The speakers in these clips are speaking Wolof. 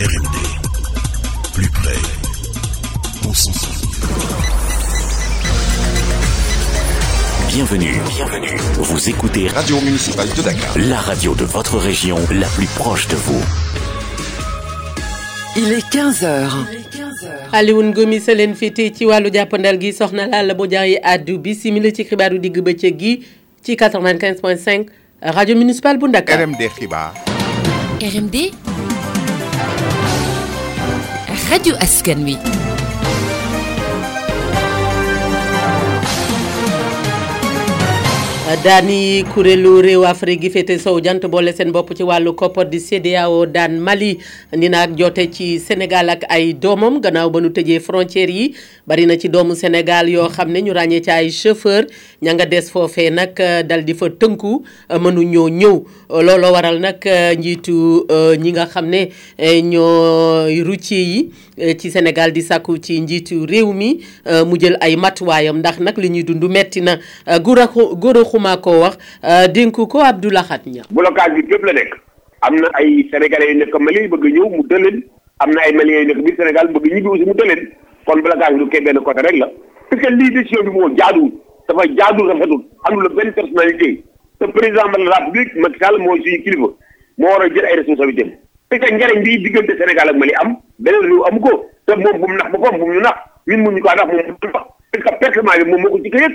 RMD, plus près, concentré. Bienvenue. Bienvenue. Vous écoutez Radio Municipale de Dakar. La radio de votre région, la plus proche de vous. Il est 15h. Alioune Gomis sa leen féete ci wàllu jàppandal gi soxna Lalla Bodiary àddu bi simili ci xibaaru digg bëccëg gi ci 95.5 rajo municipal bu Ndakar RMD xibaar RMD rajo askan wi daani kuréelu réew Afrique gi féete sow jant boole seen bopp ci wàllu koppar di CEDEAO daan Mali ni naag jote ci Sénégal ak ay doomam gannaaw ba nu tëjee frontières yi bari na ci doomu Sénégal yoo xam ne ñu ràññee ci ay chauffeur ña nga des foofee nag euh, dal di fa tënku euh, mënuñoo ñëw euh, looloo waral nag njiitu ñi nga xam ne ñoo routier yi ci Sénégal di sàkku ci njiitu réew mi mu jël ay matuwaayam ndax nag li ñuy dund metti na góor a góor a xumaa koo wax dénku ko Abdou Lahat ña blocage bi fépp la nekk am na ay sénégalais yu nekk Mali bëgg ñëw mu tëleen am na ay maliens yu nekk biir Sénégal bëgg ñibbi aussi mu tëleen kon blocage bi du kee benn côté rek la parce que lii décision bi moo jaaduwul dafa jaaduwul rafetul àndul ak benn personnalité yi te président de la République Macky Sall mooy suñu kilifa moo war a jël ay responsabilités am parce que njëriñ bi diggante Sénégal ak Mali am beneen réew amu ko te moom bu mu nax boppam bu mu ñu nax ñun mu ñu ko nax moom mu nax parce que personnellement bi moom moo ko ci ko yëg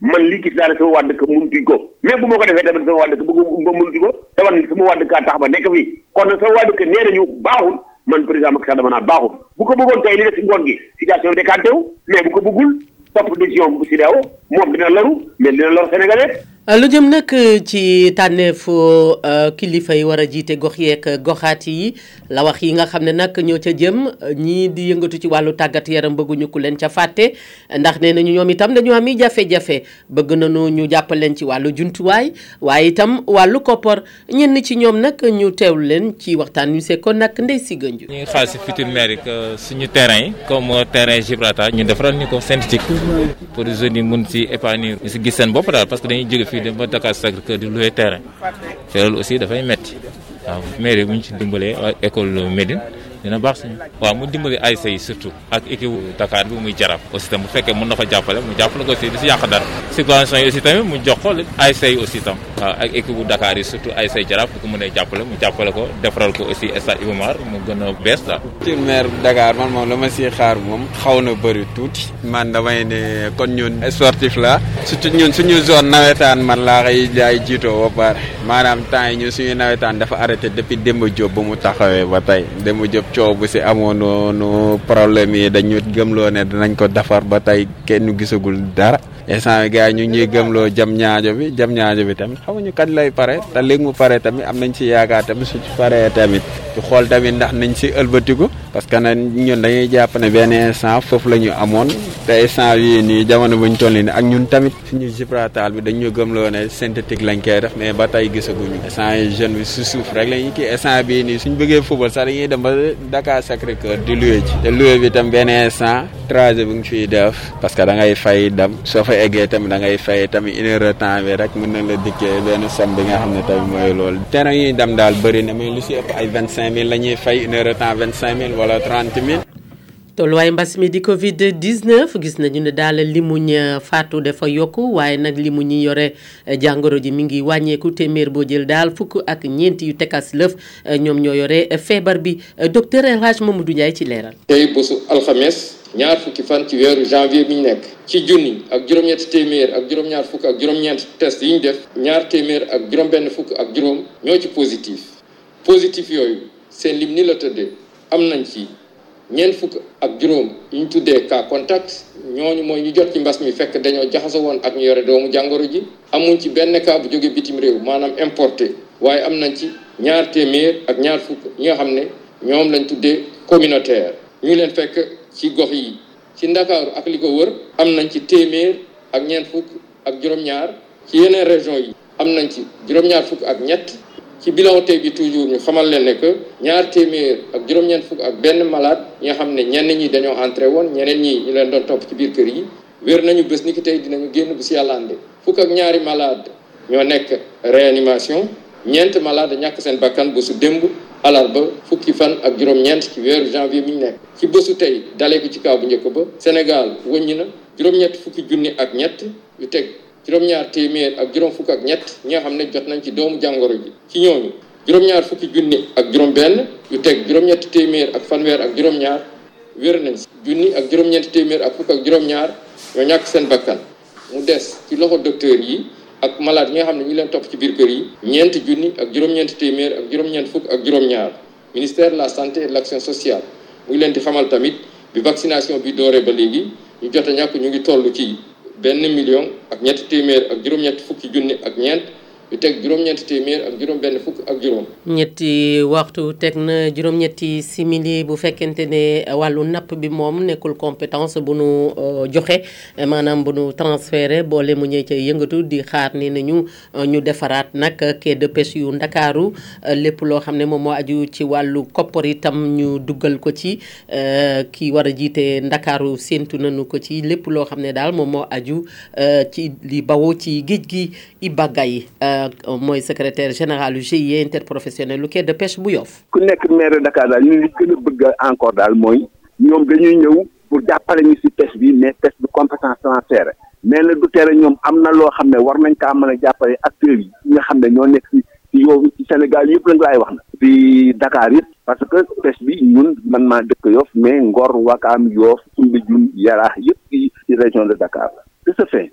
man lii gis naa ne sama waa dëkk mënutuñ ko mais bu ma ko defee tamit sama waa dëkk bëgg ba mënutu ko te man sama waa dëkk a tax ba nekk fii kon nag sama waa dëkk nee nañu baaxul man président Macky Sall dama naa baaxul bu ko bëggoon tey li def si ngoon gi situation bi décanté wu mais bu ko bëggul topp décision bu si deew moom dina laru mais dina lor sénégalais lu jëm nag ci tànneefu kilifa yi war a jiite gox yeeg goxaat yi la wax yi nga xam ne nag ñoo ca jëm ñii di yëngatu ci wàllu tàggat yaram bëgguñu ku leen ca fàtte ndax nee nañu ñoom itam dañu am i jafe-jafe bëgg nañu ñu jàppal leen ci wàllu jumtuwaay waaye itam wàllu koppar ñenn ci ñoom nag ñu teewlu leen ci waxtaan wi sekkoon nag ndey si gënju. ñu ngi xaar si futur maire que suñu terrain yi comme terrain Gibraltar ñu defaral ñu ko synthétique pour jeunes yi mun si épanouir ñu si gis seen bopp daal parce que dañuy jóge fii dem ba Dakar Sacré-Cœur di louer terrain te loolu aussi dafay metti waaw maire yi bu ñu si dimbalee école Médine dina baax suñu waaw mu dimbali ASC yi surtout. ak équipe Dakar bi muy jaraaf aussi tam bu fekkee mën na ko jàppale mu jàppale ko aussi di si yàq dara subvention yi aussi tamit mu jox ko ay say aussi tam waaw ak équipe bu Dakar yi surtout ay say jaraaf bu ko mënee jàppale mu jàppale ko defaral ko aussi stade Iba Mar mu gën a bees daal ci maire Dakar man moom la ma siy xaar moom xaw na bëri tuuti man damay ne kon ñun sportif la surtout ñun suñu zone nawetaan man laa koy jaay jiitoo ba pare maanaam temps yi ñu suñu nawetaan dafa arrêté depuis Demba Diop ba mu taxawee ba tey Demba Diop coow bu si amoon noonu problème yi dañu gëmloo ne dinañ ko defar ba tey kenn gisagul dara instant bi gars yi ñu ngi ñuy gëmloo jam ñaajo bi jam ñaajo bi tamit xamuñu kañ lay pare te léegi mu pare tamit am nañ si yaakaar tamit su ci paree tamit ñu xool tamit ndax nañ si ëlbatiku parce que nag ñun dañuy jàpp ne benn instant foofu la ñu amoon te instant yii nii jamono bu ñu toll nii ak ñun tamit suñu Gibraltar bi dañu gëmloo ne synthétique lañ koy def mais ba tey gisaguñu instant yi jeune bi si suuf rek lañu kii instant bii nii suñ bëggee football sax dañuy dem ba Dakar Sacré Cœur di loué ji te loué bi tam benn instant trajet bi nga fiy def parce que da ngay fay dem soo fa eggee tamit da ngay fay tamit une heure de temps bi rek mën na la dikkee benn somme bi nga xam ne tamit mooy loolu terrain yi dem daal bëri na mais lu si ëpp ay vingt cinq mille la ñuy fay une heure de temps vingt cinq mille wala trente mille tolluwaay mbas mi di Covid 19 gis nañu ne daal li mu ña faatu dafa yokk waaye nag li mu ñi yore eh, jàngoro ji mi ngi wàññeeku téeméer boo jël daal fukk ak ñeent yu tekas lëf eh, ñoom ñoo yore eh, feebar bi docteur El Hadj Mamadou Ndiaye ci leeral. tey bésu alxames ñaar fukki fan ci weeru janvier bi ñu nekk ci junni ak juróom-ñetti téeméer ak juróom-ñaar fukk ak juróom-ñeent test yi ñu def ñaar téeméer ak juróom-benn fukk ak juróom ñoo ci positif positif yooyu seen lim ni la tëddee am nañ ci. ñeent fukk ak juróom yi ñu tuddee cas contact ñooñu mooy ñu jot ci mbas mi fekk dañoo jaxasoo woon ak ñu yore doomu jàngoro ji amuñ ci benn cas bu jóge bitim réew maanaam importé waaye am nañ ci ñaar téeméer ak ñaar fukk ñi nga xam ne ñoom lañ tuddee communautaire ñu leen fekk ci gox yi ci ndakaaru ak li ko wër am nañ ci téeméer ak ñeent fukk ak juróom-ñaar ci yeneen région yi am nañ ci juróom-ñaar fukk ak ñett ci bilan tey bi toujours ñu xamal leen ne que ñaar téeméer ak juróom-ñeent fukk ak benn malade ñi nga xam ne ñenn ñi dañoo entré woon ñeneen ñi ñu leen doon topp ci biir kër yi wér nañu bés ni ki tey dinañu génn bu si yàlla àndee fukk ak ñaari malade ñoo nekk réanimation ñeent malade ñàkk seen bakkan bésu démb alarba fukki fan ak juróom-ñeent ci weeru janvier mi ñu nekk ci bésu tey dalee ko ci kaw bu njëkk ba Sénégal wëññi na juróom-ñett fukki junni ak ñett yu teg juróom-ñaar téeméer ak juróom fukk ak ñett ñi nga xam ne jot nañ ci doomu jàngoro ji ci ñooñu juróom-ñaar fukki junni ak juróom-benn yu teg juróom-ñetti téeméer ak fanweer ak juróom-ñaar wér nañ si junni ak juróom-ñeenti téeméer ak fukk ak juróom-ñaar ñoo ñàkk seen bakkan mu des ci loxo docteur yi ak malade ñi nga xam ne ñu leen topp ci biir kër yi ñeenti junni ak juróom-ñeenti téeméer ak juróom-ñeent fukk ak juróom-ñaar ministère de la santé et de l'action sociale mu ngi leen di xamal tamit bi vaccination bi dooree ba léegi ñu jot a ñàkk ñu ngi toll ci benn million ak ñetti téeméer ak juróom-ñetti fukki junni ak ñeent yu teg juróom-ñeenti téeméer ak juróom-benn fukk ak juróom. ñetti waxtu teg na juróom-ñetti simili bu fekkente ne wàllu napp bi moom nekkul compétence bu nu joxe maanaam bu nu transféré boole mu ñëw ca yëngatu di xaar ni nañu ñu defaraat nag quai de pêche yu ndakaaru euh, lépp loo xam ne moom moo aju ci wàllu koppar itam ñu dugal ko ci euh, ki war a jiite ndakaaru séentu nañu ko ci lépp loo xam ne daal moom moo aju euh, ci li bawoo ci géej gi Iba Gaye mooy secrétaire général yu GIE interprofessionnel lu quai de pêche bu Yoff ku nekk maire Dakar daal ñu li gën a bëgg encore daal mooy ñoom dañuy ñëw pour jàppale ñu si pêche bi mais pêche bi compétence transférée mais la du tere ñoom am na loo xam ne war nañ kaa mën a jàppale acteurs yi nga xam ne ñoo nekk si si yow ci Sénégal yëpp lañ laay wax na si Dakar yëpp parce que pêche bi ñun man maa dëkk Yoff mais Ngor Wakaam Yoff Soumbédioune Yaraax yëpp ci ci région de Dakar la de ce fait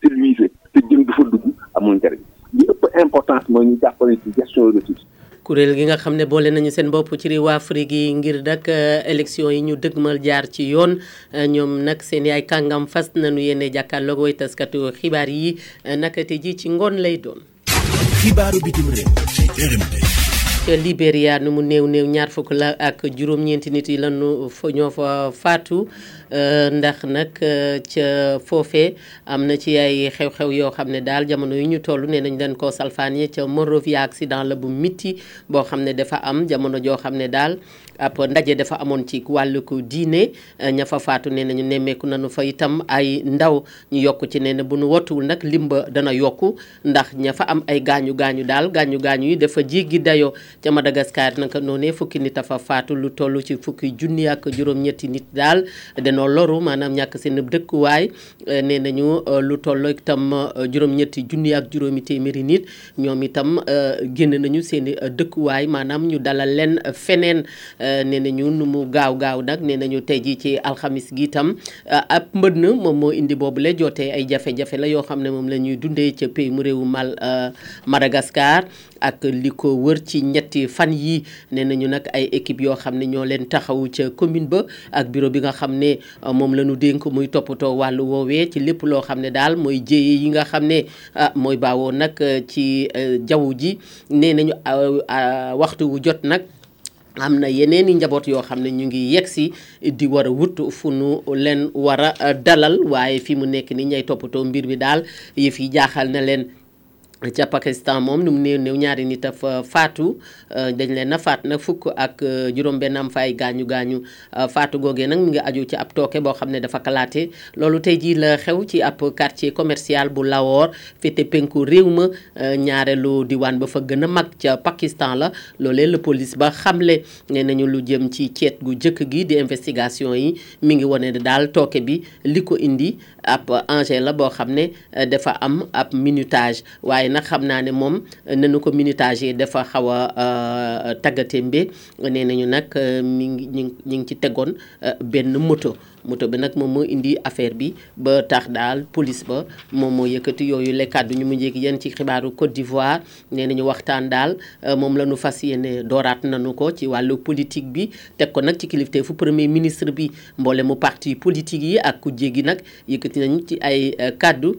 service te jën du fa dugg amul njariñ li ëpp importance mooy ñu jàppale ci gestion ressource kuréel gi nga xam ne boole nañu seen bopp ci réew Afrique yi ngir dak euh, élection yi ñu dëgmal jaar ci yoon euh, ñoom nag seen yaay kàngam fas nañu yéene jàkkaarloog way taskatu xibaar yi euh, naka te ji ci ngoon lay doon. xibaaru bitim réew ci RMD ca Libéria nu mu néew néew ñaar fukk la ak juróom-ñeenti nit yi lanu fa ñoo fa faatu euh, ndax nag euh, ca foofe am na ci ay xew-xew yoo xam ne daal jamono yu ñu toll nee nañ leen koo salfaane ca Monrovia accident la bu mitti boo xam ne dafa am jamono joo xam ne daal ab ndaje dafa amoon ci wàllu ko diine Eh, ña fa faatu nee nañu nemmeeku nañu fa itam ay ndaw ñu yokk ci nee na bu nu wottuwul nag limba dana yokku ndax ña fa am ay gaañu gaañu daal gaañu gaañu yi dafa jéggi dayoo ca Madagascar naka noonee fukki nit a fa faatu lu toll ci fukki junni ak juróom-ñetti nit daal danoo loru maanaam ñàkk seen dëkkuwaay eh, nee nañu eh, lu toll itam juróom-ñetti junni ak juróomi téeméeri nit ñoom itam euh, génn nañu seen i euh, dëkkuwaay maanaam ñu dalal leen euh, feneen nee nañu nu mu gaaw gaaw nag nee nañu tey jii ci alxamis gi itam ab mbënn moom moo indi boobu la jotee ay jafe-jafe la yoo xam ne moom la ñuy dundee ca pays mu réewu Mal Madagascar ak li ko wër ci ñetti fan yi nee nañu nag ay équipe yoo xam ne ñoo leen taxawu ca commune ba ak bureau bi nga xam ne moom la ñu dénk muy toppatoo wàllu woowee ci lépp loo xam ne daal mooy jéye yi nga xam ne Ah, mooy baawoo nag eh, ci eh, jaww ji nee nañu ah, ah, waxtu wu jot nag am na yeneen i njaboot yoo xam ne ñu ngi yegg si di war a wut fu nu leen war a dalal waaye fi mu nekk ni ñay toppatoo mbir mi daal yëf yi jaaxal na leen ca Pakistan moom nu mu néew néew ñaari nit a fa faatu euh, dañ leen a faat nag fukk ak euh, juróom-benn am fa ay gaañu gaañu Euh, faatu googee nag mu ngi aju ci ab tooke boo xam ne dafa kalaate loolu tey jii la xew ci ab quartier commercial bu Lahore féete penku réew ma euh, ñaareelu diwaan ba fa gën a mag ca Pakistan la loolee la police ba xamle nee nañu lu jëm ci ceet gu jëkk gi di investigation yi mi ngi wane ne daal tooke bi li ko indi ab engin la boo xam ne euh, dafa am ab minutage waaye nag xam naa ne moom nanu ko minutage dafa xaw a taggatémbe nee nañu nag euh, mi ngi ñu ñu ngi ci tegoon euh, benn moto moto bi nag moom moo indi affaire bi ba tax daal police ba moom moo yëkkati yooyu les kàddu ñu mujjee yéen ci xibaaru Côte d'Ivoire nee nañu waxtaan daal euh, moom la ñu fas yéene dooraat nañu ko ci wàllu politique bi teg ko nag ci kilifteefu premier ministre bi mboole mu parti politique yi ak ku jéggi nag yëkkati nañu ci ay kàddu.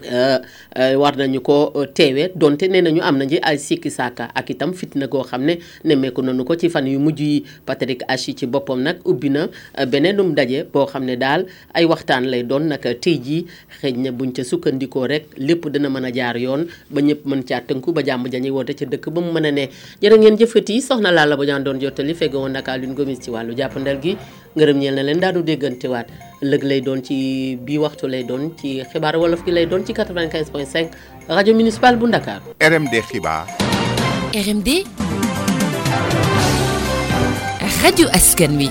Euh, euh, war nañu ko euh, teewee donte nee nañu am nañu ay sikki saaka ak itam fitna goo xam ne nemmeeku nañu ko ci fan yu mujj yi Patrick Achi ci boppam nag ubbi na beneenum ndaje boo xam ne daal ay waxtaan lay doon nag tey jii xëy na buñ ca sukkandikoo rek lépp dana mën a jaar yoon ba ñëpp mën caa tënku ba jàmm jañuy woote ca dëkk ba mu mën a ne jërë ngeen jëfati soxna Lalla Badiane doon jottali feggoon nag Alioune Gomis ci wàllu jàppandal gi ngërëm ñeel na leen daanu déggantewaat lëg lay doon ci bii waxtu lay doon ci xibaar wolof gi lay doon ci 95 point 5 rajo municipal bu Ndakaar. RMD xibaar. RMD. rajo askan wi.